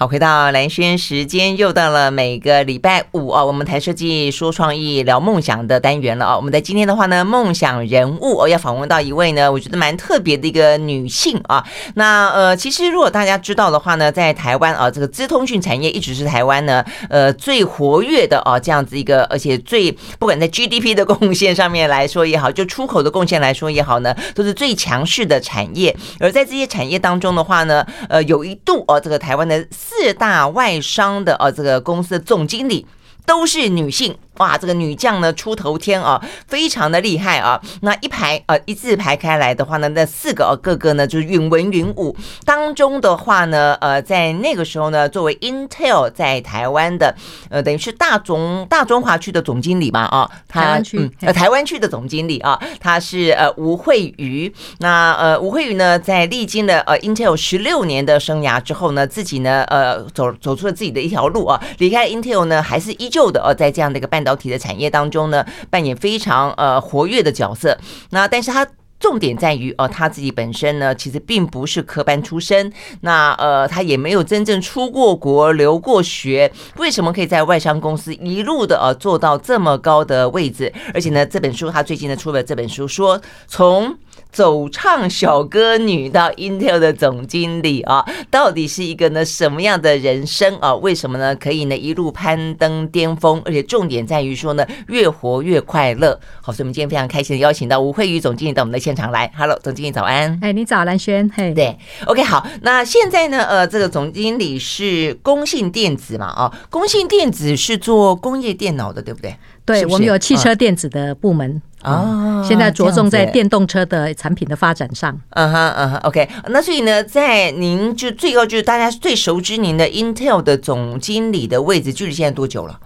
好，回到蓝轩时间，又到了每个礼拜五啊，我们谈设计、说创意、聊梦想的单元了啊。我们在今天的话呢，梦想人物哦，要访问到一位呢，我觉得蛮特别的一个女性啊。那呃，其实如果大家知道的话呢，在台湾啊，这个资通讯产业一直是台湾呢呃最活跃的啊，这样子一个，而且最不管在 GDP 的贡献上面来说也好，就出口的贡献来说也好呢，都是最强势的产业。而在这些产业当中的话呢，呃，有一度哦，这个台湾的。四大外商的呃这个公司的总经理都是女性。哇，这个女将呢出头天啊，非常的厉害啊！那一排呃一字排开来的话呢，那四个个个呢就是云文云武。当中的话呢，呃，在那个时候呢，作为 Intel 在台湾的呃等于是大中大中华区的总经理吧啊，他台湾区、嗯、呃台湾区的总经理啊，他是呃吴惠瑜。那呃吴惠瑜呢，在历经了呃 Intel 十六年的生涯之后呢，自己呢呃走走出了自己的一条路啊，离开 Intel 呢还是依旧的呃在这样的一个半导体的产业当中呢，扮演非常呃活跃的角色。那但是他重点在于，呃，他自己本身呢，其实并不是科班出身。那呃，他也没有真正出过国、留过学。为什么可以在外商公司一路的呃做到这么高的位置？而且呢，这本书他最近呢出了这本书，说从。走唱小歌女到 Intel 的总经理啊，到底是一个呢什么样的人生啊？为什么呢可以呢一路攀登巅峰？而且重点在于说呢越活越快乐。好，所以我们今天非常开心的邀请到吴慧宇总经理到我们的现场来。Hello，总经理早安。哎，你早，兰轩。嘿，对，OK，好。那现在呢，呃，这个总经理是工信电子嘛？啊，工信电子是做工业电脑的，对不对？对，我们有汽车电子的部门。哦，现在着重在电动车的产品的发展上。嗯哼嗯哼，OK。那所以呢，在您就最高就是大家最熟知您的 Intel 的总经理的位置，距离现在多久了？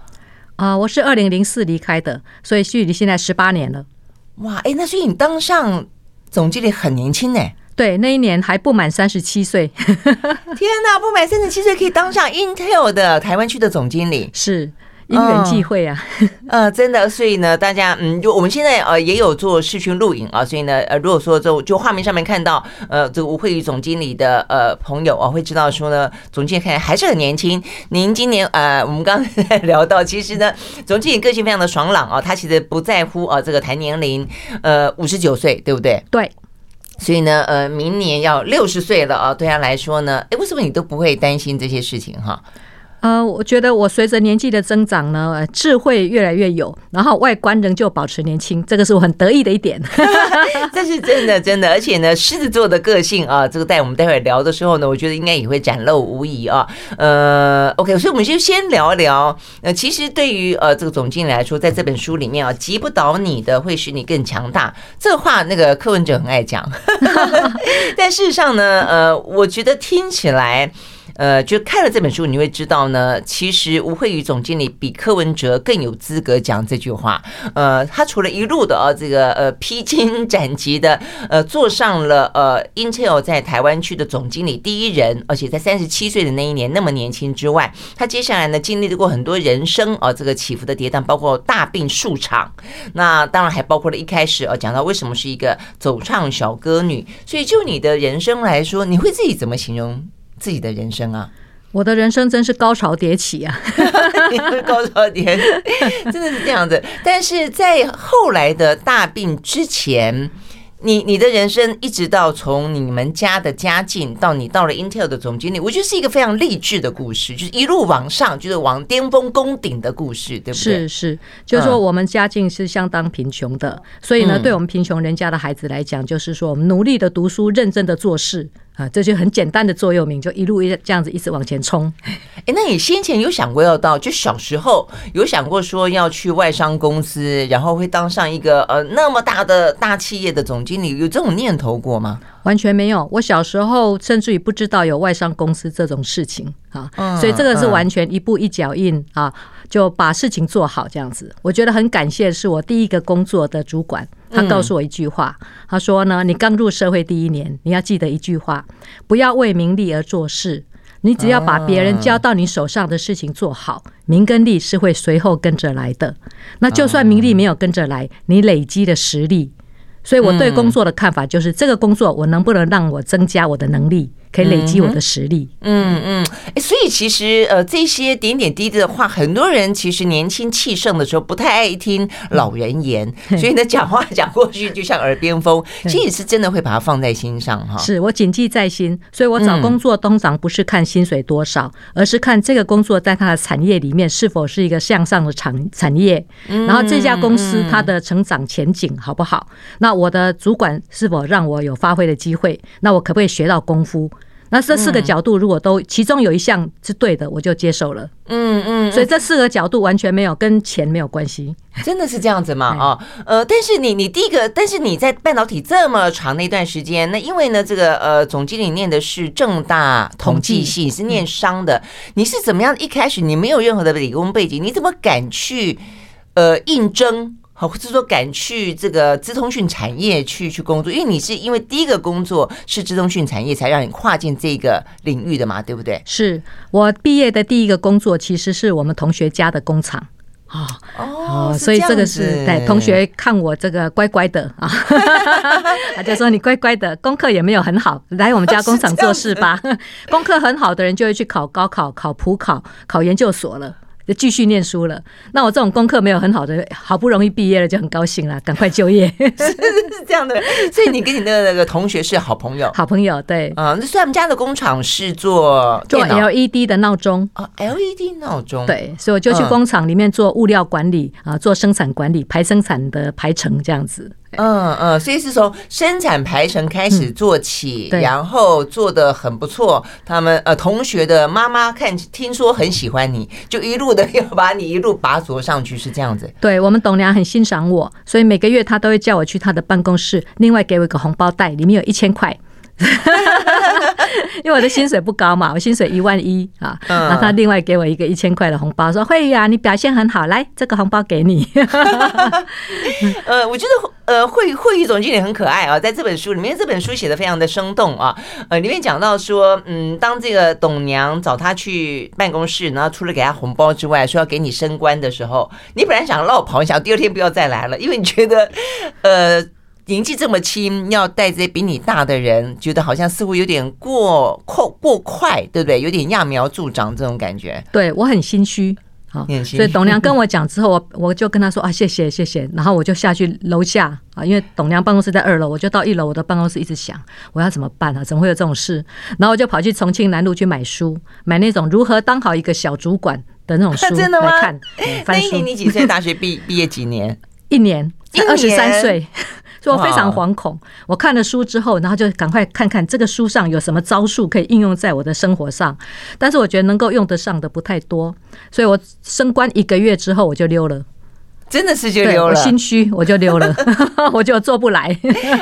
啊，我是二零零四离开的，所以距离现在十八年了。哇，哎，那所以你当上总经理很年轻呢？对，那一年还不满三十七岁。天哪，不满三十七岁可以当上 Intel 的台湾区的总经理？是。因缘际会啊，呃，真的，所以呢，大家，嗯，就我们现在呃也有做视讯录影啊，所以呢，呃，如果说就就画面上面看到，呃，这个吴慧宇总经理的呃朋友啊，会知道说呢，总经理看来还是很年轻。您今年呃，我们刚才 聊到，其实呢，总经理个性非常的爽朗啊，他其实不在乎啊这个谈年龄，呃，五十九岁，对不对？对。所以呢，呃，明年要六十岁了啊，对他来说呢，哎，为什么你都不会担心这些事情哈？呃，我觉得我随着年纪的增长呢，智慧越来越有，然后外观仍旧保持年轻，这个是我很得意的一点。这是真的，真的，而且呢，狮子座的个性啊，这个在我们待会聊的时候呢，我觉得应该也会展露无遗啊。呃，OK，所以我们就先聊一聊。呃，其实对于呃这个总经理来说，在这本书里面啊，击不倒你的会使你更强大。这话那个柯文哲很爱讲，但事实上呢，呃，我觉得听起来。呃，就看了这本书，你会知道呢，其实吴惠宇总经理比柯文哲更有资格讲这句话。呃，他除了一路的呃这个呃披荆斩棘的呃坐上了呃 Intel 在台湾区的总经理第一人，而且在三十七岁的那一年那么年轻之外，他接下来呢经历过很多人生啊、这个起伏的跌宕，包括大病数场，那当然还包括了一开始啊、呃、讲到为什么是一个走唱小歌女。所以就你的人生来说，你会自己怎么形容？自己的人生啊，我的人生真是高潮迭起啊！高潮迭起，真的是这样子。但是在后来的大病之前。你你的人生一直到从你们家的家境到你到了 Intel 的总经理，我觉得是一个非常励志的故事，就是一路往上，就是往巅峰攻顶的故事，对不对？是是，就是说我们家境是相当贫穷的，所以呢，对我们贫穷人家的孩子来讲，就是说我们努力的读书，认真的做事啊，这就很简单的座右铭，就一路一这样子一直往前冲。哎，那你先前有想过要到，就小时候有想过说要去外商公司，然后会当上一个呃那么大的大企业的总经理，有这种念头过吗？完全没有，我小时候甚至于不知道有外商公司这种事情啊，所以这个是完全一步一脚印啊，就把事情做好这样子。我觉得很感谢是我第一个工作的主管，他告诉我一句话，他说呢，你刚入社会第一年，你要记得一句话，不要为名利而做事。你只要把别人交到你手上的事情做好，名跟利是会随后跟着来的。那就算名利没有跟着来，你累积的实力。所以我对工作的看法就是，这个工作我能不能让我增加我的能力，可以累积我的实力。嗯嗯，哎，所以其实呃，这些点点滴滴的话，很多人其实年轻气盛的时候不太爱听老人言，嗯、所以呢，讲话讲过去就像耳边风。其实也是真的会把它放在心上哈。是我谨记在心，所以我找工作通常不是看薪水多少，嗯、而是看这个工作在它的产业里面是否是一个向上的产产业，然后这家公司它的成长前景好不好？那我的主管是否让我有发挥的机会？那我可不可以学到功夫？那这四个角度如果都其中有一项是对的，我就接受了。嗯嗯，所以这四个角度完全没有跟钱没有关系，真的是这样子吗？啊，呃，但是你你第一个，但是你在半导体这么长的一段时间，那因为呢，这个呃总经理念的是正大统计系，是念商的，你是怎么样？一开始你没有任何的理工背景，你怎么敢去呃应征？好，或者说敢去这个资通讯产业去去工作，因为你是因为第一个工作是资通讯产业，才让你跨进这个领域的嘛，对不对？是我毕业的第一个工作，其实是我们同学家的工厂啊哦，所以这个是对同学看我这个乖乖的啊，他就说你乖乖的，功课也没有很好，来我们家工厂做事吧。功课很好的人就会去考高考、考普考、考研究所了。就继续念书了。那我这种功课没有很好的，好不容易毕业了，就很高兴了，赶快就业。是 是这样的，所以你跟你的那个同学是好朋友，好朋友对。啊，那所以他们家的工厂是做做 LED 的闹钟啊，LED 闹钟。对，所以我就去工厂里面做物料管理啊，做生产管理，排生产的排程这样子。嗯嗯，所以是从生产排程开始做起，嗯、然后做的很不错。他们呃同学的妈妈看听说很喜欢你，就一路的要把你一路拔擢上去，是这样子。对，我们董娘很欣赏我，所以每个月他都会叫我去他的办公室，另外给我一个红包袋，里面有一千块。因为我的薪水不高嘛，我薪水一万一啊，然后他另外给我一个一千块的红包，说会呀，你表现很好，来这个红包给你。呃，我觉得呃会会议总经理很可爱啊，在这本书里面，这本书写的非常的生动啊，呃，里面讲到说，嗯，当这个董娘找他去办公室，然后除了给他红包之外，说要给你升官的时候，你本来想落跑，你想第二天不要再来了，因为你觉得呃。年纪这么轻，要带这些比你大的人，觉得好像似乎有点过过过快，对不对？有点揠苗助长这种感觉。对，我很心虚，好，所以董娘跟我讲之后，我我就跟他说啊，谢谢谢谢，然后我就下去楼下啊，因为董娘办公室在二楼，我就到一楼我的办公室一直想我要怎么办啊？怎么会有这种事？然后我就跑去重庆南路去买书，买那种如何当好一个小主管的那种书来看。那一年你几岁？大学毕毕业几年？一年，才二十三岁。所以我非常惶恐，我看了书之后，然后就赶快看看这个书上有什么招数可以应用在我的生活上。但是我觉得能够用得上的不太多，所以我升官一个月之后我就溜了，真的是就溜了，心虚我就溜了，我就做不来。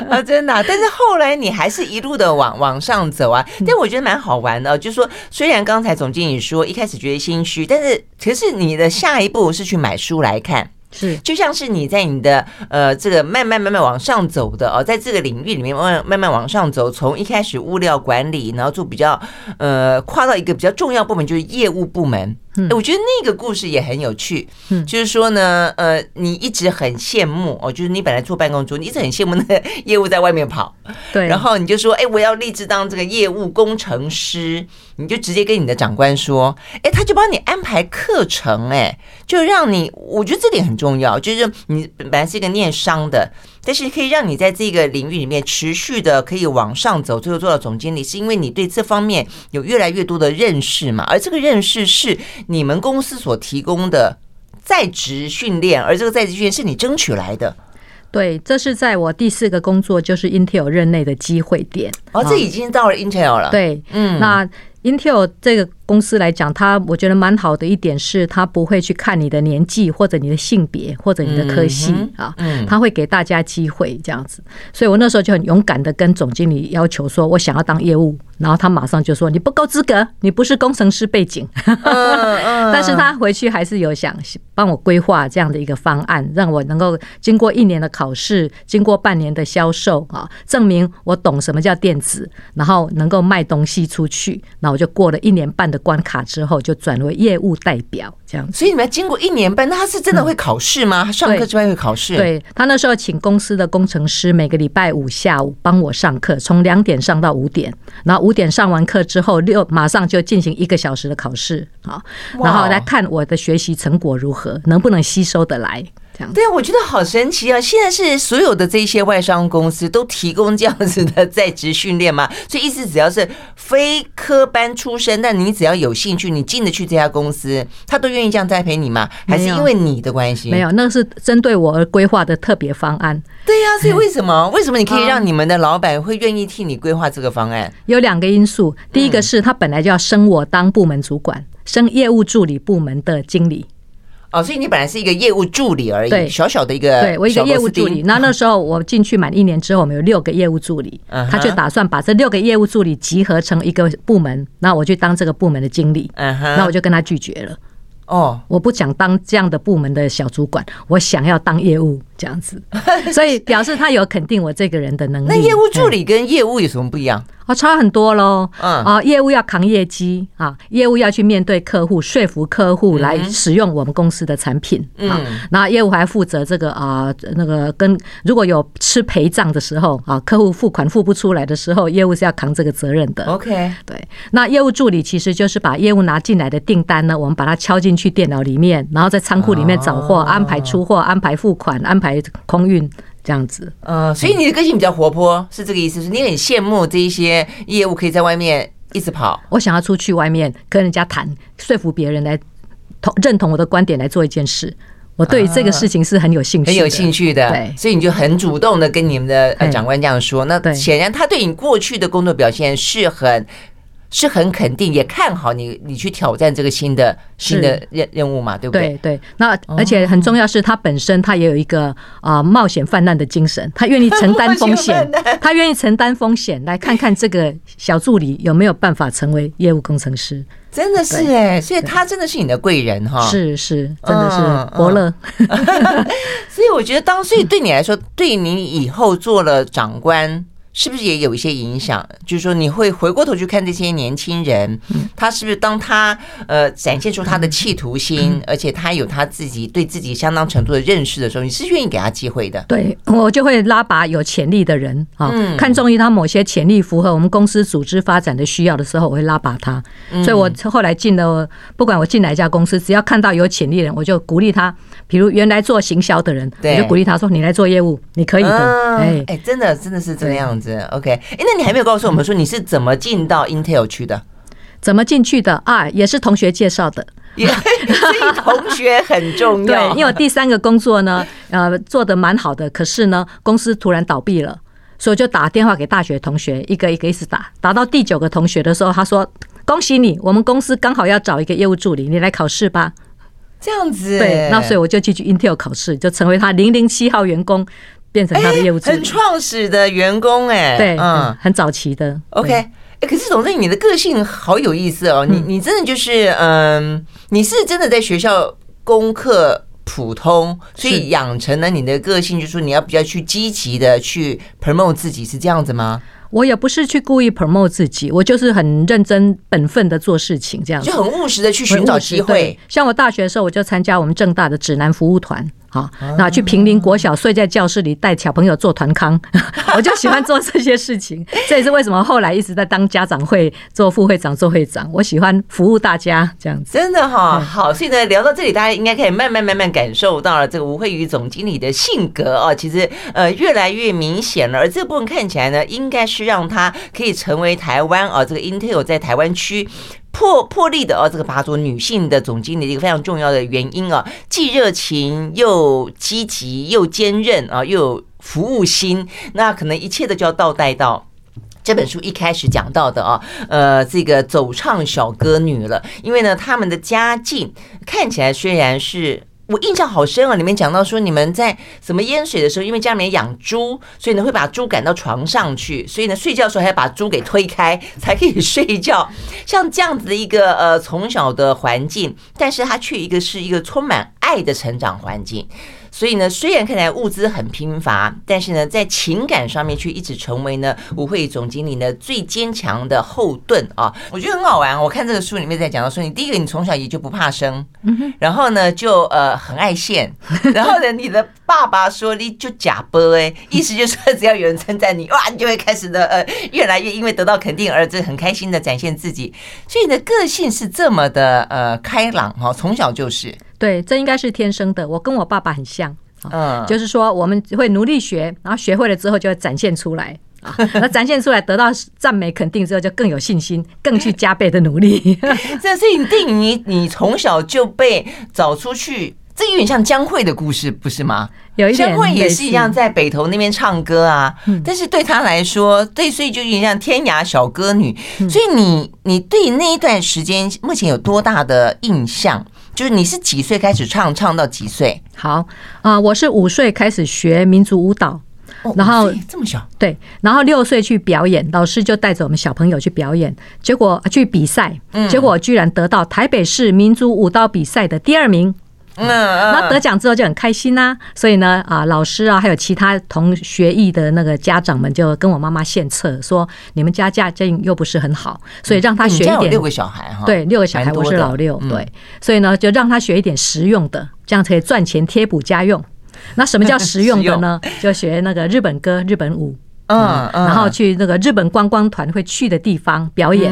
啊，真的。但是后来你还是一路的往往上走啊，但我觉得蛮好玩的，就是说虽然刚才总经理说一开始觉得心虚，但是可是你的下一步是去买书来看。是，就像是你在你的呃这个慢慢慢慢往上走的哦，在这个领域里面慢慢慢慢往上走，从一开始物料管理，然后做比较呃跨到一个比较重要部门，就是业务部门。嗯，我觉得那个故事也很有趣。嗯，就是说呢，呃，你一直很羡慕哦，就是你本来坐办公桌，你一直很羡慕那个业务在外面跑。对，然后你就说，哎，我要立志当这个业务工程师，你就直接跟你的长官说，哎，他就帮你安排课程，哎，就让你，我觉得这点很重要，就是你本来是一个念商的。但是可以让你在这个领域里面持续的可以往上走，最后做到总经理，是因为你对这方面有越来越多的认识嘛？而这个认识是你们公司所提供的在职训练，而这个在职训练是你争取来的。对，这是在我第四个工作，就是 Intel 任内的机会点。哦，这已经到了 Intel 了。对，嗯，那 Intel 这个。公司来讲，他我觉得蛮好的一点是，他不会去看你的年纪或者你的性别或者你的科系啊，他会给大家机会这样子。所以我那时候就很勇敢的跟总经理要求说，我想要当业务，然后他马上就说你不够资格，你不是工程师背景。但是他回去还是有想帮我规划这样的一个方案，让我能够经过一年的考试，经过半年的销售啊，证明我懂什么叫电子，然后能够卖东西出去。那我就过了一年半。的关卡之后，就转为业务代表这样。所以你们要经过一年半，那他是真的会考试吗？他上课之外会考试？对，他那时候请公司的工程师每个礼拜五下午帮我上课，从两点上到五点，然后五点上完课之后六马上就进行一个小时的考试好，然后来看我的学习成果如何，能不能吸收得来。对啊，我觉得好神奇啊！现在是所有的这些外商公司都提供这样子的在职训练嘛？所以意思只要是非科班出身，但你只要有兴趣，你进得去这家公司，他都愿意这样栽培你吗？还是因为你的关系？没有，那是针对我而规划的特别方案。对呀、啊，所以为什么？为什么你可以让你们的老板会愿意替你规划这个方案？有两个因素，第一个是他本来就要升我当部门主管，升业务助理部门的经理。哦，所以你本来是一个业务助理而已，对，小小的一个，对我一个业务助理。那那时候我进去满一年之后，我们有六个业务助理，他就打算把这六个业务助理集合成一个部门，那我去当这个部门的经理，那我就跟他拒绝了。哦，我不想当这样的部门的小主管，我想要当业务这样子，所以表示他有肯定我这个人的能力。那业务助理跟业务有什么不一样？啊，差很多喽！嗯啊，业务要扛业绩啊，业务要去面对客户，说服客户来使用我们公司的产品啊。那业务还负责这个啊，那个跟如果有吃陪账的时候啊，客户付款付不出来的时候，业务是要扛这个责任的。OK，对。那业务助理其实就是把业务拿进来的订单呢，我们把它敲进去电脑里面，然后在仓库里面找货，安排出货，安排付款，安排空运。这样子，呃，所以你的个性比较活泼，是这个意思？是你很羡慕这一些业务可以在外面一直跑。我想要出去外面跟人家谈，说服别人来同认同我的观点来做一件事。我对于这个事情是很有兴趣，很有兴趣的。对，所以你就很主动的跟你们的长官这样说。那显然他对你过去的工作表现是很。是很肯定，也看好你，你去挑战这个新的新的任任务嘛，对不对？对对。那而且很重要是，他本身他也有一个啊、呃、冒险泛滥的精神，他愿意承担风险，他愿意承担风险，来看看这个小助理有没有办法成为业务工程师。真的是哎，所以他真的是你的贵人哈。是是，真的是伯乐。所以我觉得，当所以对你来说，对你以后做了长官。是不是也有一些影响？就是说，你会回过头去看这些年轻人，他是不是当他呃展现出他的企图心，而且他有他自己对自己相当程度的认识的时候，你是愿意给他机会的？对，我就会拉拔有潜力的人啊，看中于他某些潜力符合我们公司组织发展的需要的时候，我会拉拔他。所以我后来进了，不管我进哪一家公司，只要看到有潜力的人，我就鼓励他。比如原来做行销的人，我就鼓励他说：“你来做业务，你可以的。”哎哎，真的真的是这样子。OK，哎，那你还没有告诉我们说你是怎么进到 Intel 去的？怎么进去的啊？也是同学介绍的，所以同学很重要。对，因为我第三个工作呢，呃，做的蛮好的，可是呢，公司突然倒闭了，所以我就打电话给大学同学，一个一个一直打，打到第九个同学的时候，他说：“恭喜你，我们公司刚好要找一个业务助理，你来考试吧。”这样子，对，那所以我就进去 Intel 考试，就成为他零零七号员工。变成他的业务助理，很创始的员工哎，对，嗯，很早期的。OK，哎，可是总之你的个性好有意思哦，你你真的就是嗯，你是真的在学校功课普通，所以养成了你的个性，就是说你要比较去积极的去 promote 自己，是这样子吗？我也不是去故意 promote 自己，我就是很认真本分的做事情，这样子，就很务实的去寻找机会。像我大学的时候，我就参加我们正大的指南服务团。好，那去平林国小睡在教室里带小朋友做团康，我就喜欢做这些事情。这也是为什么后来一直在当家长会做副会长、做会长。我喜欢服务大家这样子。真的哈，好，所以呢，聊到这里，大家应该可以慢慢慢慢感受到了这个吴惠宇总经理的性格哦，其实呃越来越明显了。而这部分看起来呢，应该是让他可以成为台湾哦这个 Intel 在台湾区。破破例的哦，这个拔擢女性的总经理一个非常重要的原因啊，既热情又积极又坚韧啊，又有服务心，那可能一切的就要倒带到这本书一开始讲到的啊，呃，这个走唱小歌女了，因为呢，他们的家境看起来虽然是。我印象好深啊！里面讲到说，你们在什么淹水的时候，因为家里面养猪，所以呢会把猪赶到床上去，所以呢睡觉的时候还要把猪给推开才可以睡觉。像这样子的一个呃从小的环境，但是他却一个是一个充满爱的成长环境。所以呢，虽然看起来物资很贫乏，但是呢，在情感上面却一直成为呢吴慧总经理呢最坚强的后盾啊！我觉得很好玩。我看这个书里面在讲到说，你第一个你从小也就不怕生，然后呢就呃很爱现，然后呢你的爸爸说你就假播哎，意思就是说只要有人称赞你哇，你就会开始的呃越来越因为得到肯定而这很开心的展现自己。所以你的个性是这么的呃开朗哈，从小就是。对，这应该是天生的。我跟我爸爸很像，嗯，就是说我们会努力学，然后学会了之后就会展现出来 啊。那展现出来得到赞美肯定之后，就更有信心，更去加倍的努力。这是你电影，你你从小就被找出去，这有点像江蕙的故事，不是吗？有一点，江蕙也是一样，在北投那边唱歌啊。但是对他来说，对，所以就有点像天涯小歌女。所以你你对那一段时间目前有多大的印象？就是你是几岁开始唱，唱到几岁？好啊，我是五岁开始学民族舞蹈，然后这么小，对，然后六岁去表演，老师就带着我们小朋友去表演，结果去比赛，结果居然得到台北市民族舞蹈比赛的第二名。嗯，那得奖之后就很开心呐，所以呢，啊，老师啊，还有其他同学艺的那个家长们，就跟我妈妈献策，说你们家家境又不是很好，所以让他学一点。六个小孩哈，对，六个小孩，我是老六，对，所以呢，就让他学一点实用的，这样可以赚钱贴补家用。那什么叫实用的呢？就学那个日本歌、日本舞，嗯，然后去那个日本观光团会去的地方表演，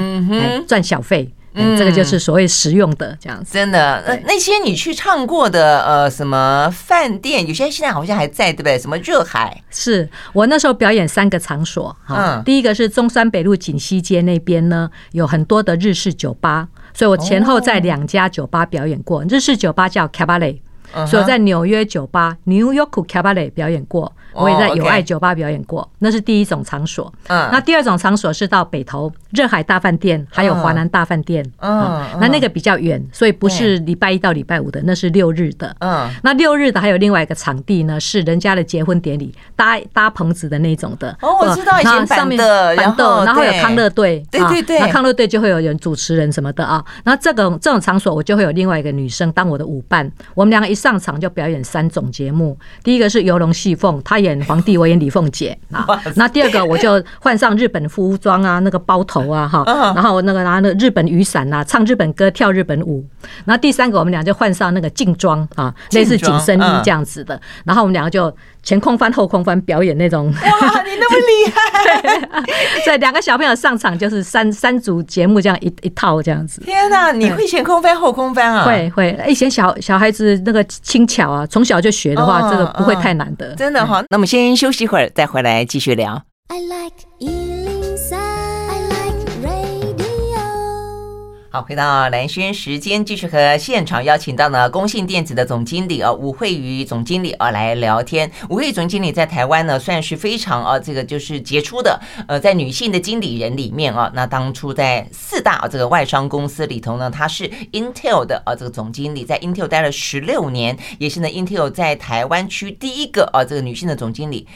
赚小费。嗯，这个就是所谓实用的这样子。真的，那那些你去唱过的呃，什么饭店，有些现在好像还在，对不对？什么热海？是我那时候表演三个场所哈。第一个是中山北路锦西街那边呢，有很多的日式酒吧，所以我前后在两家酒吧表演过。日式酒吧叫 Cabaret，所以我在纽约酒吧 New York Cabaret 表演过。我也在友爱酒吧表演过，那是第一种场所。嗯，那第二种场所是到北投热海大饭店，还有华南大饭店。嗯，那那个比较远，所以不是礼拜一到礼拜五的，那是六日的。嗯，那六日的还有另外一个场地呢，是人家的结婚典礼，搭搭棚子的那种的。哦，我知道以前上面的，然后然后有康乐队，对对对，那康乐队就会有人主持人什么的啊。那这种这种场所，我就会有另外一个女生当我的舞伴，我们两个一上场就表演三种节目。第一个是游龙戏凤，他演皇帝，我演李凤姐啊。那第二个我就换上日本服装啊，那个包头啊哈，然后那个拿那日本雨伞啊，唱日本歌，跳日本舞。然后第三个我们俩就换上那个劲装啊，类似紧身衣这样子的。然后我们两个就前空翻后空翻表演那种。哇，你那么厉害！所以两个小朋友上场就是三三组节目这样一一套这样子。天哪，你会前空翻后空翻啊？会会，以前小小孩子那个轻巧啊，从小就学的话，这个不会太难的。真的哈，那我们先。休息一会儿，再回来继续聊。好，回到蓝轩时间，继续和现场邀请到呢工信电子的总经理啊吴慧宇总经理啊来聊天。吴慧宇总经理在台湾呢算是非常啊这个就是杰出的呃在女性的经理人里面啊，那当初在四大啊这个外商公司里头呢，她是 Intel 的啊这个总经理，在 Intel 待了十六年，也是呢 Intel 在台湾区第一个啊这个女性的总经理，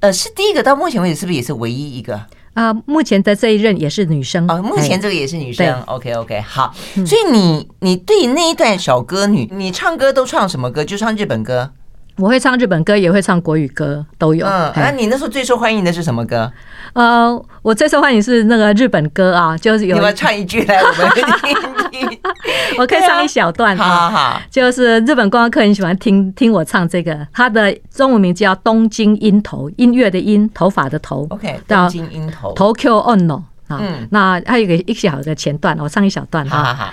呃是第一个，到目前为止是不是也是唯一一个？啊，目前的这一任也是女生哦。目前这个也是女生。OK OK，好。所以你你对那一段小歌女，你唱歌都唱什么歌？就唱日本歌。我会唱日本歌，也会唱国语歌，都有。嗯，那你那时候最受欢迎的是什么歌？呃，我最受欢迎是那个日本歌啊，就是有。你们唱一句来，我们听听。我可以唱一小段。好好。就是日本观光客很喜欢听听我唱这个，它的中文名叫《东京音头》，音乐的音，头发的头。OK。东京音头。Tokyo Ono 啊，那还有一个一小的前段，我唱一小段哈。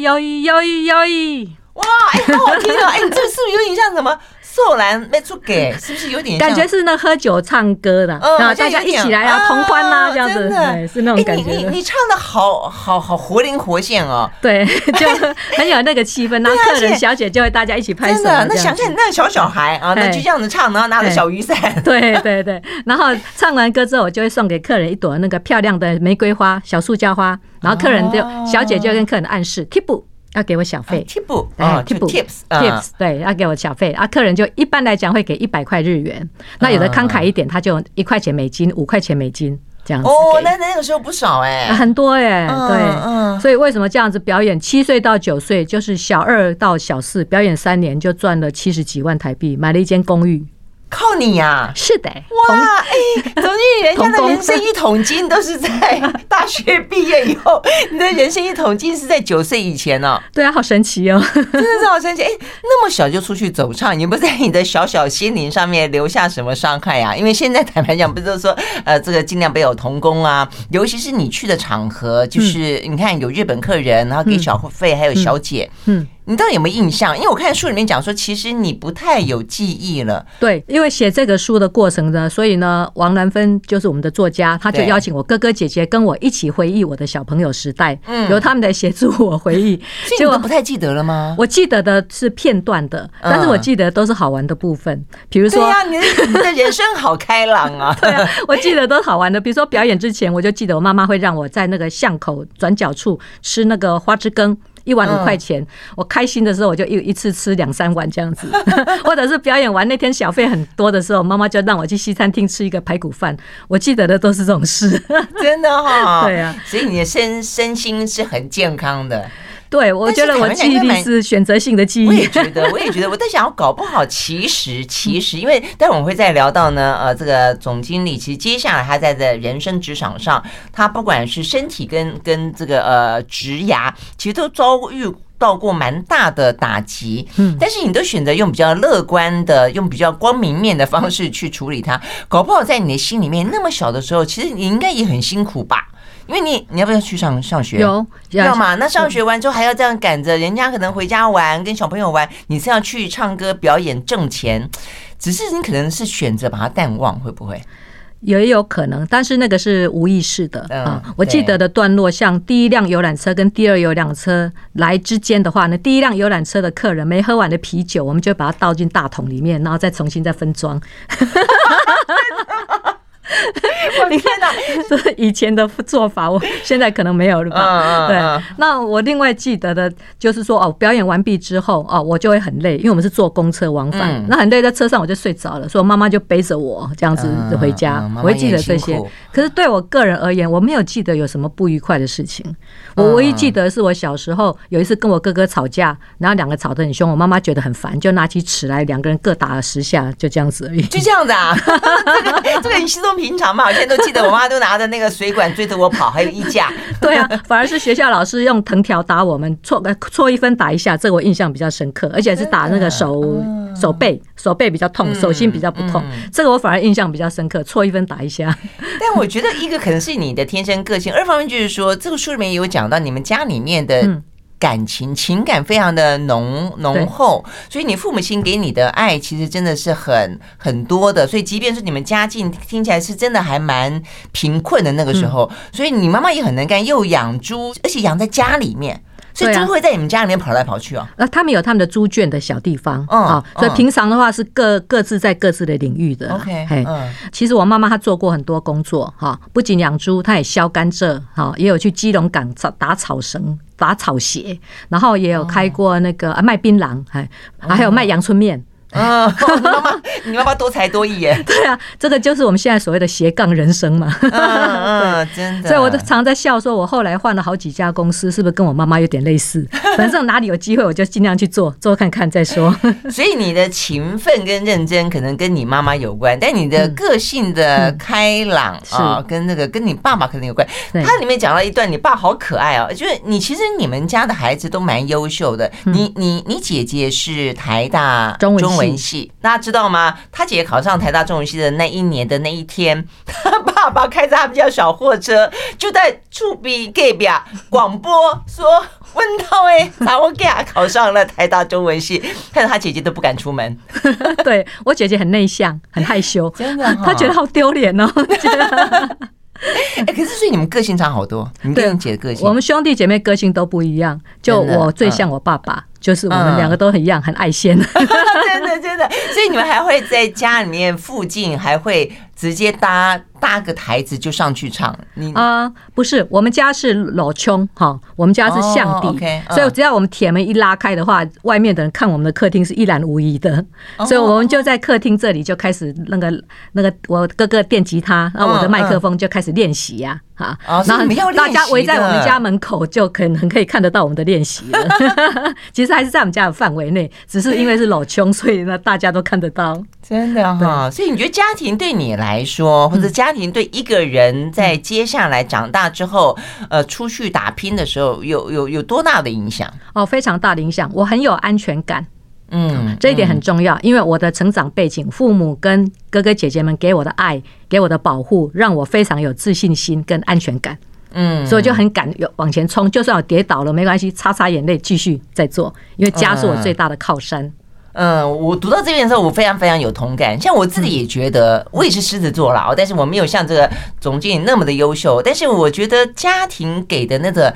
摇一摇一摇一，哇！哎，好好听啊！哎，你这是不是有点像什么受难没出给，是不是有点感觉是那喝酒唱歌的，然后，大家一起来啊，同欢呐，这样子，对，是那种感觉。你你你唱的好好好活灵活现哦，对，就很有那个气氛，然后客人小姐就会大家一起拍手。那想想那个小小孩啊，那就这样子唱，然后拿着小雨伞，对对对，然后唱完歌之后，我就会送给客人一朵那个漂亮的玫瑰花，小塑胶花，然后客人就小姐就跟客人暗示 keep。要给我小费，tip 啊，tips，tips，对，要给我小费啊。客人就一般来讲会给一百块日元，那有的慷慨一点，他就一块钱美金、五块钱美金这样子。哦，那那个时候不少哎，很多哎，对，所以为什么这样子表演？七岁到九岁就是小二到小四表演三年，就赚了七十几万台币，买了一间公寓。靠你呀！是的，哇，哎，总经理，人家的人生一桶金都是在大学毕业以后，你的人生一桶金是在九岁以前呢。对啊，好神奇哦，真的是好神奇。哎，那么小就出去走唱，你不在你的小小心灵上面留下什么伤害呀？因为现在坦白讲，不是说呃，这个尽量不要有童工啊，尤其是你去的场合，就是你看有日本客人，然后给小费，还有小姐，嗯。你到底有没有印象？因为我看书里面讲说，其实你不太有记忆了。对，因为写这个书的过程呢，所以呢，王兰芬就是我们的作家，他就邀请我哥哥姐姐跟我一起回忆我的小朋友时代，嗯，由他们来协助我回忆。结果不太记得了吗？我记得的是片段的，但是我记得都是好玩的部分。比如说，对呀，你你的人生好开朗啊！对啊，我记得都是好玩的。比如说表演之前，我就记得我妈妈会让我在那个巷口转角处吃那个花枝羹。一碗五块钱，我开心的时候我就一一次吃两三碗这样子，或者是表演完那天小费很多的时候，妈妈就让我去西餐厅吃一个排骨饭。我记得的都是这种事，真的哈。对啊，所以你的身身心是很健康的。对，我觉得我记忆力是选择性的记忆。我也觉得，我也觉得，我在想，我搞不好其实其实，因为待会我们会再聊到呢，呃，这个总经理其实接下来他在的人生职场上，他不管是身体跟跟这个呃职涯，其实都遭遇到过蛮大的打击。嗯，但是你都选择用比较乐观的、用比较光明面的方式去处理它，搞不好在你的心里面，那么小的时候，其实你应该也很辛苦吧。因为你你要不要去上上学？有要嘛？那上学完之后还要这样赶着人家可能回家玩，跟小朋友玩，你是要去唱歌表演挣钱，只是你可能是选择把它淡忘，会不会？也有可能，但是那个是无意识的啊。我记得的段落，像第一辆游览车跟第二游览车来之间的话呢，第一辆游览车的客人没喝完的啤酒，我们就把它倒进大桶里面，然后再重新再分装。我的天哪，这以前的做法，我现在可能没有了吧？对，那我另外记得的就是说，哦，表演完毕之后，哦，我就会很累，因为我们是坐公车往返，那很累，在车上我就睡着了，所以我妈妈就背着我这样子回家。我会记得这些，可是对我个人而言，我没有记得有什么不愉快的事情。我唯一记得是我小时候有一次跟我哥哥吵架，然后两个吵得很凶，我妈妈觉得很烦，就拿起尺来，两个人各打了十下，就这样子而已。就这样子啊？这个这个你稀松平常嘛？我现在都记得，我妈都拿着那个水管追着我跑，还有衣架。对啊，反而是学校老师用藤条打我们，错错一分打一下，这个我印象比较深刻，而且是打那个手手背，手背比较痛，手心比较不痛，这个我反而印象比较深刻，错一分打一下。但我觉得一个可能是你的天生个性，二方面就是说，这个书里面有讲到你们家里面的。感情情感非常的浓浓厚，所以你父母亲给你的爱其实真的是很很多的。所以即便是你们家境听起来是真的还蛮贫困的那个时候，所以你妈妈也很能干，又养猪，而且养在家里面。所以猪会在你们家里面跑来跑去哦。那他们有他们的猪圈的小地方啊，所以平常的话是各各自在各自的领域的。OK，其实我妈妈她做过很多工作哈，不仅养猪，她也削甘蔗哈，也有去基隆港打草绳、打草鞋，然后也有开过那个卖槟榔，还还有卖阳春面。啊，你妈妈，你妈妈多才多艺耶！对啊，这个就是我们现在所谓的斜杠人生嘛。嗯嗯，真的。所以我都常在笑说，我后来换了好几家公司，是不是跟我妈妈有点类似？反正哪里有机会，我就尽量去做，做看看再说。所以你的勤奋跟认真，可能跟你妈妈有关，但你的个性的开朗啊，跟那个跟你爸爸可能有关。它里面讲到一段，你爸好可爱哦，就是你其实你们家的孩子都蛮优秀的。你你你姐姐是台大中文。文系，大家知道吗？他姐姐考上台大中文系的那一年的那一天，他 爸爸开着他们家小货车，就在厝边隔壁广播说：“温涛哎，查某囝考上了台大中文系。”看着他姐姐都不敢出门。对，我姐姐很内向，很害羞，真的，她觉得好丢脸哦。哎、欸，可是所以你们个性差好多，你跟你姐的个性，我们兄弟姐妹个性都不一样。就我最像我爸爸，嗯、就是我们两个都很一样，很爱现。真的真的，所以你们还会在家里面附近还会直接搭。搭个台子就上去唱，你啊、呃、不是，我们家是老穷哈，我们家是巷底，oh, okay, uh. 所以只要我们铁门一拉开的话，外面的人看我们的客厅是一览无遗的，oh. 所以我们就在客厅这里就开始那个那个我哥哥电吉他，然后我的麦克风就开始练习呀。啊，然后大家围在我们家门口，就可能可以看得到我们的练习了。其实还是在我们家的范围内，只是因为是老穷，所以呢大家都看得到。真的哈，所以你觉得家庭对你来说，或者家庭对一个人在接下来长大之后，呃，出去打拼的时候，有有有多大的影响？哦，非常大的影响，我很有安全感。嗯，这一点很重要，因为我的成长背景，父母跟哥哥姐姐们给我的爱，给我的保护，让我非常有自信心跟安全感。嗯，所以就很敢有往前冲，就算我跌倒了没关系，擦擦眼泪继续再做，因为家是我最大的靠山。嗯，我读到这边的时候，我非常非常有同感。像我自己也觉得，我也是狮子座啦，但是我没有像这个总经理那么的优秀，但是我觉得家庭给的那个。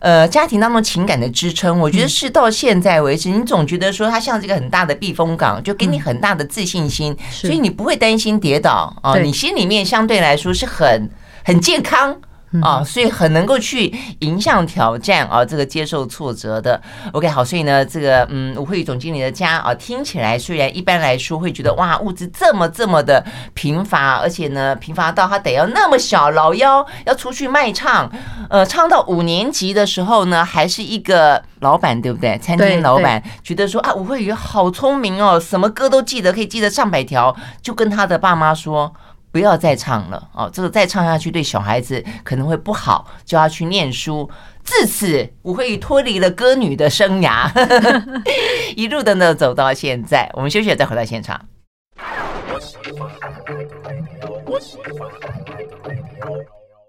呃，家庭当中情感的支撑，我觉得是到现在为止，你总觉得说它像这个很大的避风港，就给你很大的自信心，所以你不会担心跌倒啊，你心里面相对来说是很很健康。啊，所以很能够去迎向挑战啊，这个接受挫折的。OK，好，所以呢，这个嗯，吴慧宇总经理的家啊，听起来虽然一般来说会觉得哇，物质这么这么的贫乏，而且呢，贫乏到他得要那么小，老幺要出去卖唱，呃，唱到五年级的时候呢，还是一个老板，对不对？餐厅老板觉得说啊，吴慧宇好聪明哦，什么歌都记得，可以记得上百条，就跟他的爸妈说。不要再唱了哦，这个再唱下去对小孩子可能会不好，就要去念书。自此，吴慧宇脱离了歌女的生涯，一路的呢走到现在。我们休息再回到现场。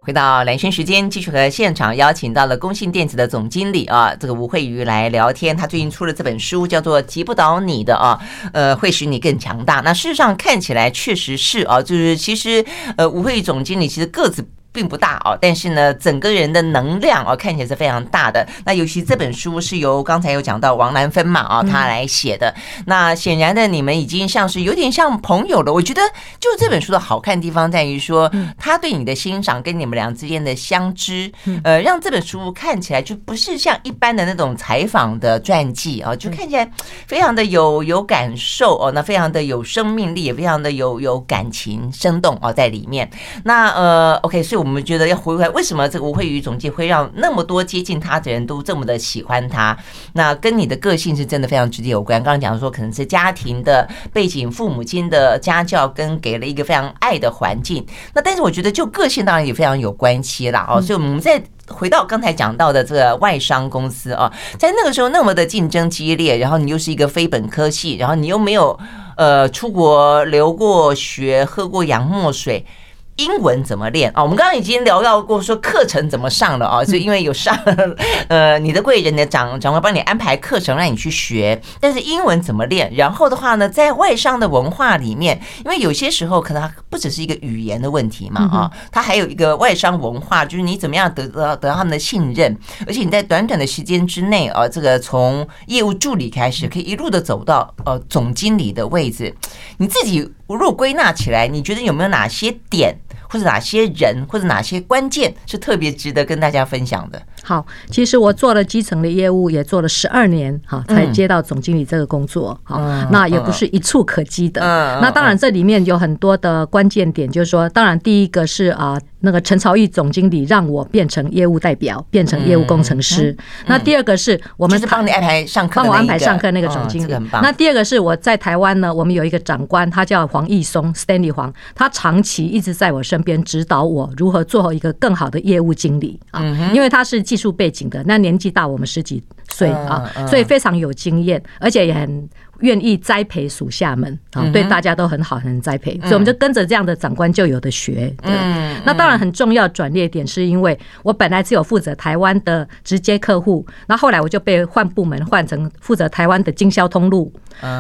回到蓝轩时间，继续和现场邀请到了工信电子的总经理啊，这个吴慧瑜来聊天。他最近出了这本书，叫做《击不倒你的啊，呃，会使你更强大》。那事实上看起来确实是啊，就是其实呃，吴慧瑜总经理其实个子。并不大哦，但是呢，整个人的能量哦，看起来是非常大的。那尤其这本书是由刚才有讲到王兰芬嘛啊，他来写的。那显然的，你们已经像是有点像朋友了。我觉得，就这本书的好看地方在于说，他对你的欣赏跟你们俩之间的相知，呃，让这本书看起来就不是像一般的那种采访的传记啊，就看起来非常的有有感受哦，那非常的有生命力，也非常的有有感情生动哦在里面。那呃，OK，所以。我们觉得要回来，为什么这个吴慧宇总监会让那么多接近他的人都这么的喜欢他？那跟你的个性是真的非常直接有关。刚刚讲说，可能是家庭的背景、父母亲的家教，跟给了一个非常爱的环境。那但是我觉得，就个性当然也非常有关系啦。哦。所以我们再回到刚才讲到的这个外商公司啊，在那个时候那么的竞争激烈，然后你又是一个非本科系，然后你又没有呃出国留过学、喝过洋墨水。英文怎么练啊？我们刚刚已经聊到过，说课程怎么上了啊？就因为有上，呃，你的贵人的长长官帮你安排课程让你去学。但是英文怎么练？然后的话呢，在外商的文化里面，因为有些时候可能不只是一个语言的问题嘛啊，它还有一个外商文化，就是你怎么样得到得到他们的信任，而且你在短短的时间之内啊，这个从业务助理开始，可以一路的走到呃总经理的位置。你自己如果归纳起来，你觉得有没有哪些点？或者哪些人，或者哪些关键是特别值得跟大家分享的？好，其实我做了基层的业务，也做了十二年，哈，才接到总经理这个工作，好，那也不是一触可及的。那当然，这里面有很多的关键点，就是说，当然第一个是啊，那个陈朝义总经理让我变成业务代表，变成业务工程师。那第二个是我们帮你安排上课，帮我安排上课那个总经理。那第二个是我在台湾呢，我们有一个长官，他叫黄义松，Stanley 黄，他长期一直在我身边指导我如何做好一个更好的业务经理啊，因为他是。技术背景的，那年纪大我们十几岁啊，所以非常有经验，而且也很愿意栽培属下们啊，对大家都很好，很栽培，所以我们就跟着这样的长官就有的学。嗯，那当然很重要转捩点是因为我本来只有负责台湾的直接客户，那后来我就被换部门换成负责台湾的经销通路。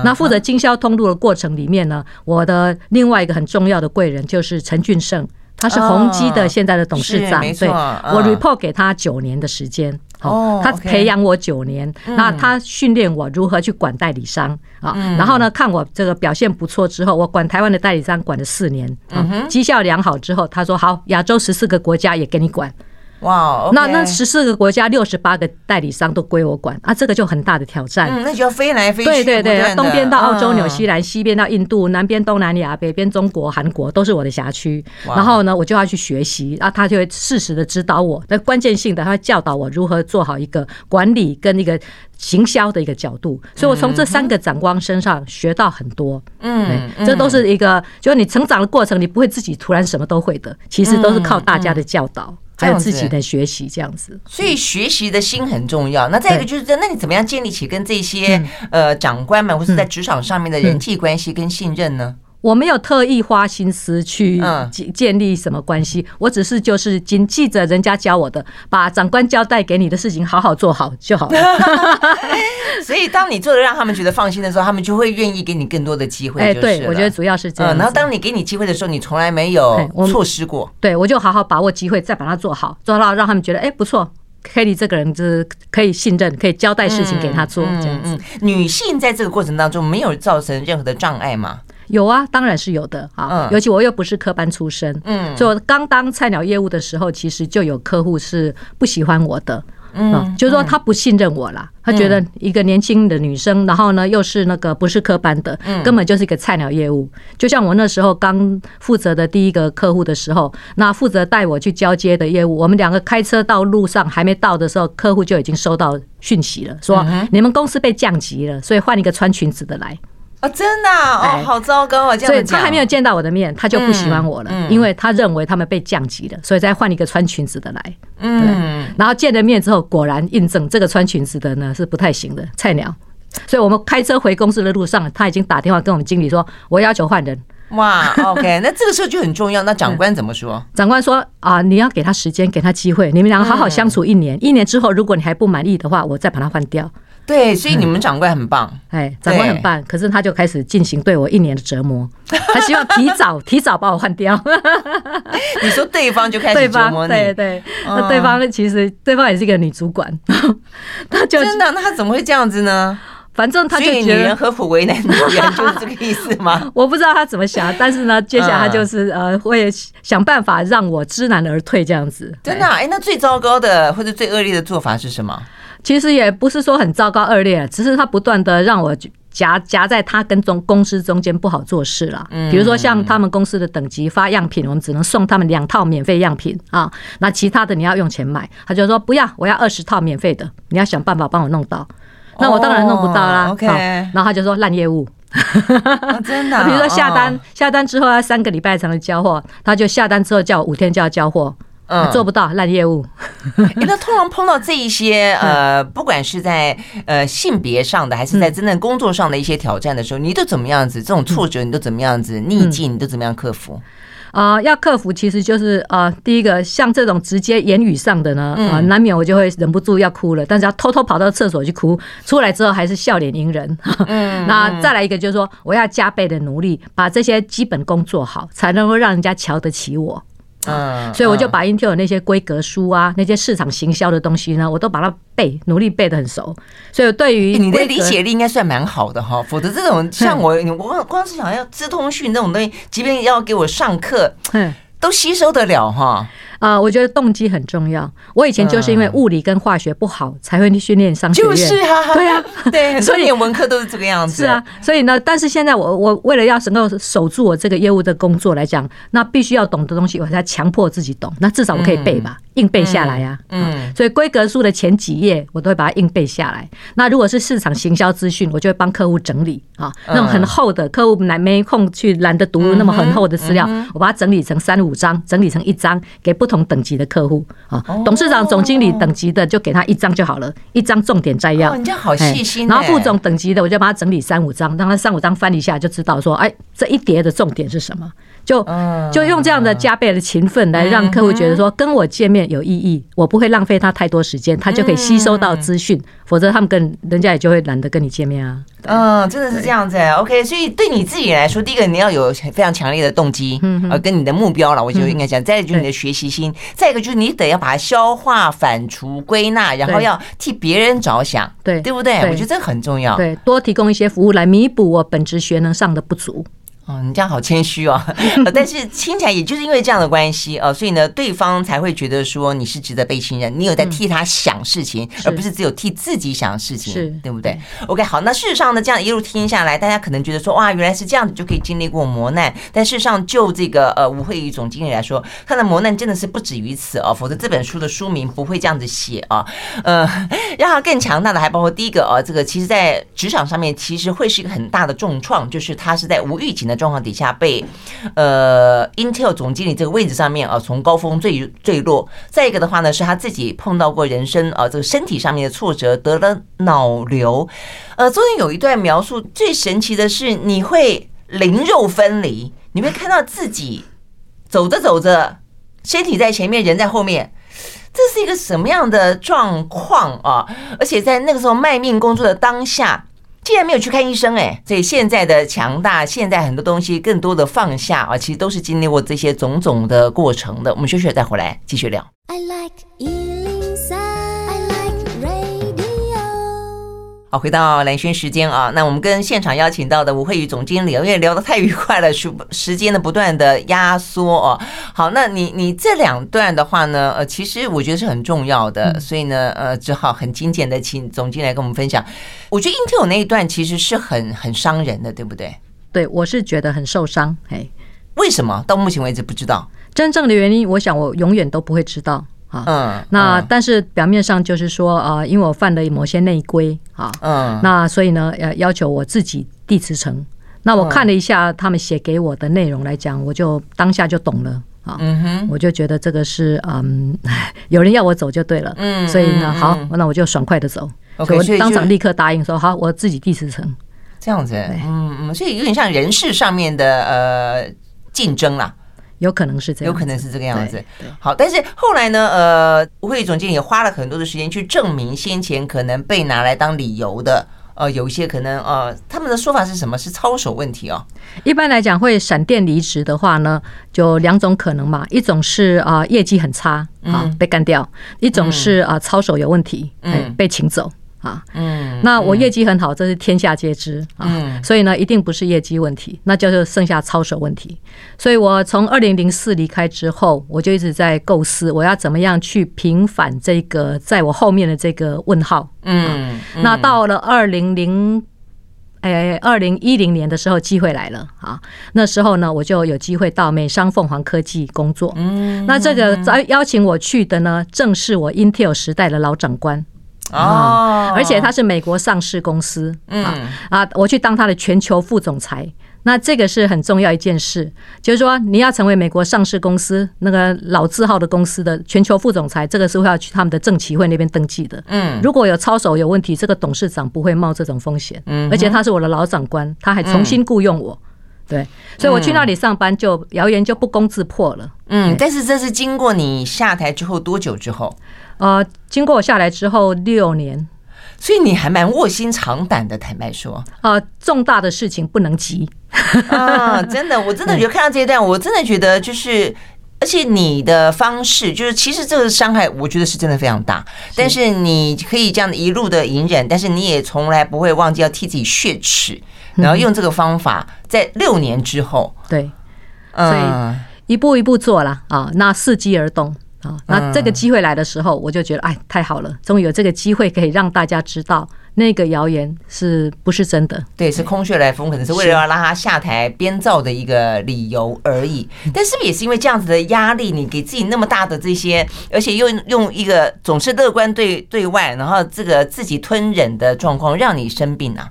那负责经销通路的过程里面呢，我的另外一个很重要的贵人就是陈俊胜。他是宏基的现在的董事长，对，我 report 给他九年的时间，哦，他培养我九年，那他训练我如何去管代理商啊，然后呢，看我这个表现不错之后，我管台湾的代理商管了四年，啊，绩效良好之后，他说好，亚洲十四个国家也给你管。哇，wow, okay. 那那十四个国家六十八个代理商都归我管啊，这个就很大的挑战。嗯，那就要飞来飞去。对对对，东边到澳洲、纽西兰，西边到印度，南边东南亚，北边中国、韩国都是我的辖区。然后呢，我就要去学习，然后他就会适时的指导我，那关键性的他会教导我如何做好一个管理跟一个行销的一个角度。所以我从这三个长官身上学到很多。嗯，这都是一个，就是你成长的过程，你不会自己突然什么都会的，其实都是靠大家的教导。还有自己的学习这样子，所以学习的心很重要。那再一个就是，那你怎么样建立起跟这些呃长官们或是在职场上面的人际关系跟信任呢？我没有特意花心思去建立什么关系，我只是就是谨记着人家教我的，把长官交代给你的事情好好做好就好了。所以，当你做的让他们觉得放心的时候，他们就会愿意给你更多的机会。哎，对，我觉得主要是这样。然后，当你给你机会的时候，你从来没有错失过。对，我就好好把握机会，再把它做好，做到让他们觉得哎不错，Kelly 这个人就是可以信任，可以交代事情给他做这样子。女性在这个过程当中没有造成任何的障碍吗？有啊，当然是有的啊。尤其我又不是科班出身，嗯，所以我刚当菜鸟业务的时候，其实就有客户是不喜欢我的，嗯，就是说他不信任我啦，他觉得一个年轻的女生，然后呢又是那个不是科班的，根本就是一个菜鸟业务。就像我那时候刚负责的第一个客户的时候，那负责带我去交接的业务，我们两个开车到路上还没到的时候，客户就已经收到讯息了，说你们公司被降级了，所以换一个穿裙子的来。啊，真的哦，好糟糕啊！这样，所以他还没有见到我的面，他就不喜欢我了，因为他认为他们被降级了，所以再换一个穿裙子的来。嗯，然后见了面之后，果然印证这个穿裙子的呢是不太行的菜鸟，所以我们开车回公司的路上，他已经打电话跟我们经理说，我要求换人。哇，OK，那这个时候就很重要。那长官怎么说？长官说啊，你要给他时间，给他机会，你们两个好好相处一年，一年之后如果你还不满意的话，我再把他换掉。对，所以你们长官很棒，哎，长官很棒。可是他就开始进行对我一年的折磨，他希望提早提早把我换掉。你说对方就开始折磨你，对对。那对方其实对方也是一个女主管，他就真的，那他怎么会这样子呢？反正他就觉得女人何苦为难女人，就是这个意思吗？我不知道他怎么想，但是呢，接下来他就是呃会想办法让我知难而退这样子。真的？哎，那最糟糕的或者最恶劣的做法是什么？其实也不是说很糟糕恶劣，只是他不断的让我夹夹在他跟中公司中间不好做事了。比如说像他们公司的等级发样品，我们只能送他们两套免费样品啊，那其他的你要用钱买。他就说不要，我要二十套免费的，你要想办法帮我弄到。那我当然弄不到啦。OK，然后他就说烂业务，真的。比如说下单下单之后要三个礼拜才能交货，他就下单之后叫我五天就要交货。嗯，做不到烂业务。那通常碰到这一些呃，不管是在呃性别上的，还是在真正工作上的一些挑战的时候，你都怎么样子？这种挫折你都怎么样子逆境？你都怎么样克服？啊，要克服其实就是啊，第一个像这种直接言语上的呢，啊，难免我就会忍不住要哭了，但是要偷偷跑到厕所去哭，出来之后还是笑脸迎人。嗯，那再来一个就是说，我要加倍的努力，把这些基本功做好，才能够让人家瞧得起我。嗯，所以我就把 Intel 那些规格书啊，那些市场行销的东西呢，我都把它背，努力背得很熟。所以对于你的理解力应该算蛮好的哈，否则这种像我，我光是想要资通讯那种东西，即便要给我上课，嗯，都吸收得了哈。啊、呃，我觉得动机很重要。我以前就是因为物理跟化学不好，才会去训练商学院。就是啊，对啊，对，所以连文科都是这个样子。是啊，所以呢，但是现在我我为了要能够守住我这个业务的工作来讲，那必须要懂的东西，我才强迫自己懂。那至少我可以背吧，硬背下来呀。嗯，所以规格书的前几页我都会把它硬背下来。那如果是市场行销资讯，我就会帮客户整理啊，那种很厚的，客户来没空去懒得读那么很厚的资料，我把它整理成三五张，整理成一张给不同等级的客户啊，董事长、总经理等级的就给他一张就好了，一张重点摘要。哦，你这样好细心。然后副总等级的，我就把它整理三五张，让他三五张翻一下就知道说，哎，这一叠的重点是什么。就就用这样的加倍的勤奋来让客户觉得说跟我见面有意义，我不会浪费他太多时间，他就可以吸收到资讯，否则他们跟人家也就会懒得跟你见面啊。嗯，真的是这样子。OK，所以对你自己来说，第一个你要有非常强烈的动机，呃，跟你的目标了，我就应该讲。再一个就是你的学习心，再一个就是你得要把它消化、反刍、归纳，然后要替别人着想，对对不对？我觉得这个很重要。对，多提供一些服务来弥补我本职学能上的不足。哦，你这样好谦虚哦，但是听起来也就是因为这样的关系哦，所以呢，对方才会觉得说你是值得被信任，你有在替他想事情，而不是只有替自己想事情，对不对？OK，好，那事实上呢，这样一路听下来，大家可能觉得说哇，原来是这样子就可以经历过磨难，但事实上就这个呃吴慧宇总经理来说，他的磨难真的是不止于此哦，否则这本书的书名不会这样子写啊，呃，让他更强大的还包括第一个哦，这个其实在职场上面其实会是一个很大的重创，就是他是在无预警的。状况底下被呃 Intel 总经理这个位置上面啊，从高峰坠坠落。再一个的话呢，是他自己碰到过人生啊这个身体上面的挫折，得了脑瘤。呃，中间有一段描述，最神奇的是你会灵肉分离，你会看到自己走着走着，身体在前面，人在后面，这是一个什么样的状况啊？而且在那个时候卖命工作的当下。竟然没有去看医生哎，所以现在的强大，现在很多东西更多的放下啊，其实都是经历过这些种种的过程的。我们休息再回来继续聊。I like 好，回到蓝轩时间啊，那我们跟现场邀请到的吴慧宇总经理，因为聊得太愉快了，时时间的不断的压缩哦。好，那你你这两段的话呢，呃，其实我觉得是很重要的，所以呢，呃，只好很精简的请总经理来跟我们分享。我觉得 Intel 那一段其实是很很伤人的，对不对？对，我是觉得很受伤。哎，为什么？到目前为止不知道真正的原因，我想我永远都不会知道。啊，嗯，那但是表面上就是说，啊，因为我犯了某些内规，啊，嗯，那所以呢，要要求我自己递辞呈。那我看了一下他们写给我的内容来讲，我就当下就懂了，啊，嗯哼，我就觉得这个是，嗯，有人要我走就对了，嗯，所以呢，好，那我就爽快的走，所以我当场立刻答应说，好，我自己递辞呈，这样子，嗯嗯，所以有点像人事上面的呃竞争啦。有可能是这样，有可能是这个样子。好，但是后来呢？呃，吴慧宇总经理也花了很多的时间去证明先前可能被拿来当理由的，呃，有一些可能呃，他们的说法是什么？是操守问题哦。一般来讲，会闪电离职的话呢，就两种可能嘛，一种是啊业绩很差啊被干掉，一种是啊操守有问题，嗯，被请走。啊，嗯，那我业绩很好，这是天下皆知啊，所以呢，一定不是业绩问题，那就是剩下操守问题。所以我从二零零四离开之后，我就一直在构思，我要怎么样去平反这个在我后面的这个问号。嗯，那到了二零零，哎，二零一零年的时候，机会来了啊，那时候呢，我就有机会到美商凤凰科技工作。嗯，那这个邀邀请我去的呢，正是我 Intel 时代的老长官。哦，而且他是美国上市公司，嗯。啊，我去当他的全球副总裁，那这个是很重要一件事，就是说你要成为美国上市公司那个老字号的公司的全球副总裁，这个是会要去他们的政企会那边登记的，嗯，如果有操守有问题，这个董事长不会冒这种风险，嗯，而且他是我的老长官，他还重新雇佣我，对，所以我去那里上班就谣言就不攻自破了，嗯，但是这是经过你下台之后多久之后？呃，经过我下来之后六年，所以你还蛮卧薪尝胆的。坦白说，呃，重大的事情不能急啊！真的，我真的觉得看到这一段，我真的觉得就是，而且你的方式就是，其实这个伤害，我觉得是真的非常大。但是你可以这样一路的隐忍，但是你也从来不会忘记要替自己血耻，然后用这个方法，在六年之后，对，所以一步一步做了啊，那伺机而动。啊，那这个机会来的时候，我就觉得，哎，太好了，终于有这个机会可以让大家知道那个谣言是不是真的？对，是空穴来风，可能是为了要让他下台编造的一个理由而已。但是不是也是因为这样子的压力，你给自己那么大的这些，而且又用一个总是乐观对对外，然后这个自己吞忍的状况，让你生病啊？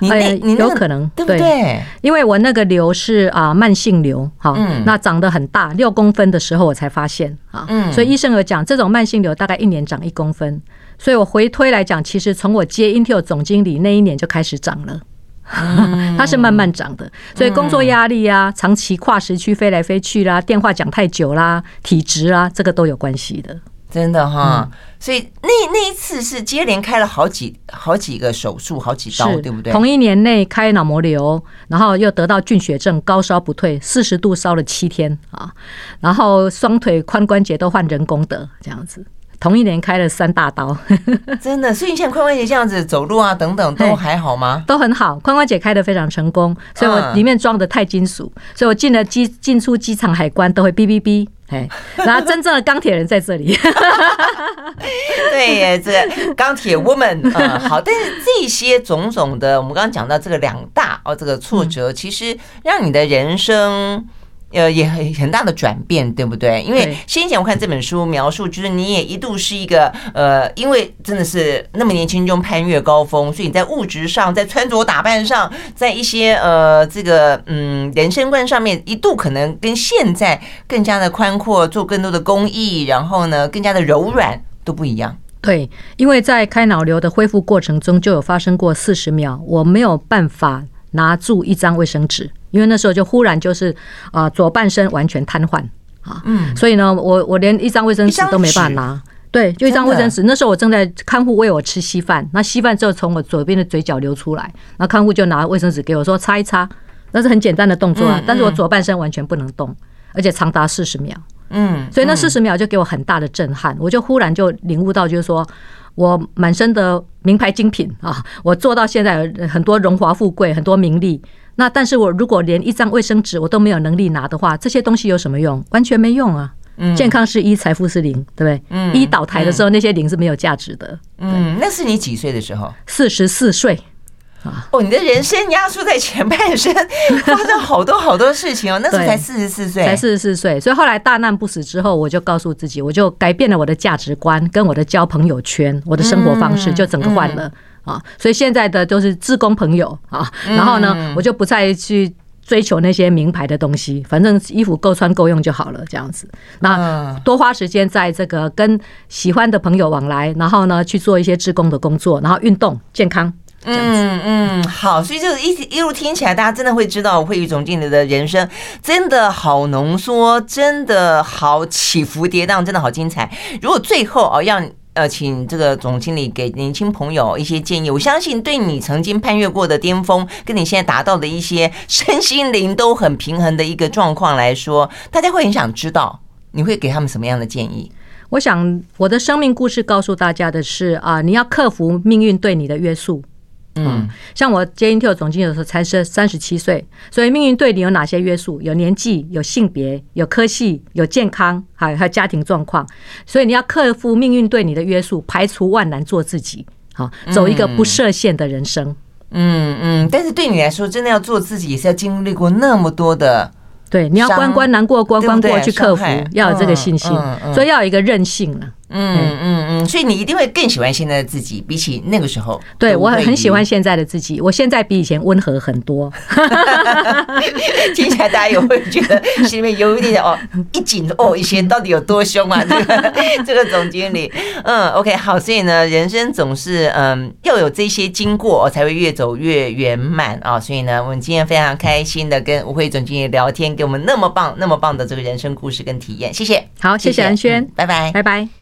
你那你有可能对不对？因为我那个瘤是啊慢性瘤，好，那长得很大，六公分的时候我才发现啊，所以医生有讲，这种慢性瘤大概一年长一公分，所以我回推来讲，其实从我接 Intel 总经理那一年就开始长了，它是慢慢长的，所以工作压力啊，长期跨时区飞来飞去啦，电话讲太久啦，体质啊，这个都有关系的。真的哈，所以那那一次是接连开了好几好几个手术，好几刀，对不对？同一年内开脑膜瘤，然后又得到菌血症，高烧不退，四十度烧了七天啊，然后双腿髋关节都换人工的这样子，同一年开了三大刀，真的。所以你现在髋关节这样子走路啊等等都还好吗？都很好，髋关节开的非常成功，所以我里面装的钛金属，所以我进了机进出机场海关都会哔哔哔。哎，然后真正的钢铁人在这里。对耶，这钢铁 woman 嗯，好，但是这些种种的，我们刚刚讲到这个两大哦，这个挫折，其实让你的人生。呃，也很很大的转变，对不对？因为先前我看这本书描述，就是你也一度是一个呃，因为真的是那么年轻就攀越高峰，所以你在物质上，在穿着打扮上，在一些呃这个嗯人生观上面，一度可能跟现在更加的宽阔，做更多的公益，然后呢更加的柔软都不一样。对，因为在开脑瘤的恢复过程中，就有发生过四十秒，我没有办法拿住一张卫生纸。因为那时候就忽然就是啊，左半身完全瘫痪啊，嗯，所以呢，我我连一张卫生纸都没办法拿，对，就一张卫生纸。那时候我正在看护喂我吃稀饭，那稀饭之后从我左边的嘴角流出来，那看护就拿卫生纸给我说擦一擦，那是很简单的动作啊，但是我左半身完全不能动，而且长达四十秒，嗯，所以那四十秒就给我很大的震撼，我就忽然就领悟到，就是说我满身的名牌精品啊，我做到现在很多荣华富贵，很多名利。那但是我如果连一张卫生纸我都没有能力拿的话，这些东西有什么用？完全没用啊！健康是一，财富是零，对不对？嗯，一倒台的时候，那些零是没有价值的。嗯，那是你几岁的时候？四十四岁啊！哦，你的人生压缩在前半生，发生好多好多事情哦。那时候才四十四岁，才四十四岁。所以后来大难不死之后，我就告诉自己，我就改变了我的价值观，跟我的交朋友圈，我的生活方式就整个换了。啊，所以现在的都是志工朋友啊，然后呢，我就不再去追求那些名牌的东西，反正衣服够穿够用就好了，这样子。那多花时间在这个跟喜欢的朋友往来，然后呢去做一些志工的工作，然后运动健康。嗯嗯，好，所以就一一路听起来，大家真的会知道惠宇总经理的人生真的好浓缩，真的好起伏跌宕，真的好精彩。如果最后哦让。呃，请这个总经理给年轻朋友一些建议。我相信，对你曾经攀越过的巅峰，跟你现在达到的一些身心灵都很平衡的一个状况来说，大家会很想知道，你会给他们什么样的建议？我想，我的生命故事告诉大家的是啊，你要克服命运对你的约束。嗯，像我接 Intel 总经理的时候才是三十七岁，所以命运对你有哪些约束？有年纪，有性别，有科系，有健康，还有还有家庭状况。所以你要克服命运对你的约束，排除万难，做自己，好，走一个不设限的人生。嗯嗯，但是对你来说，真的要做自己，也是要经历过那么多的。对，你要关关难过关关过去克服，要有这个信心，所以要有一个韧性了。嗯嗯嗯，所以你一定会更喜欢现在的自己，比起那个时候。对，我很喜欢现在的自己，我现在比以前温和很多。听起来大家也会觉得心里面有一点哦一紧哦，以前到底有多凶啊？这 个这个总经理，嗯，OK，好，所以呢，人生总是嗯要有这些经过才会越走越圆满啊。所以呢，我们今天非常开心的跟吴慧总经理聊天，给我们那么棒、那么棒的这个人生故事跟体验，谢谢。好，谢谢安轩，拜拜，拜拜。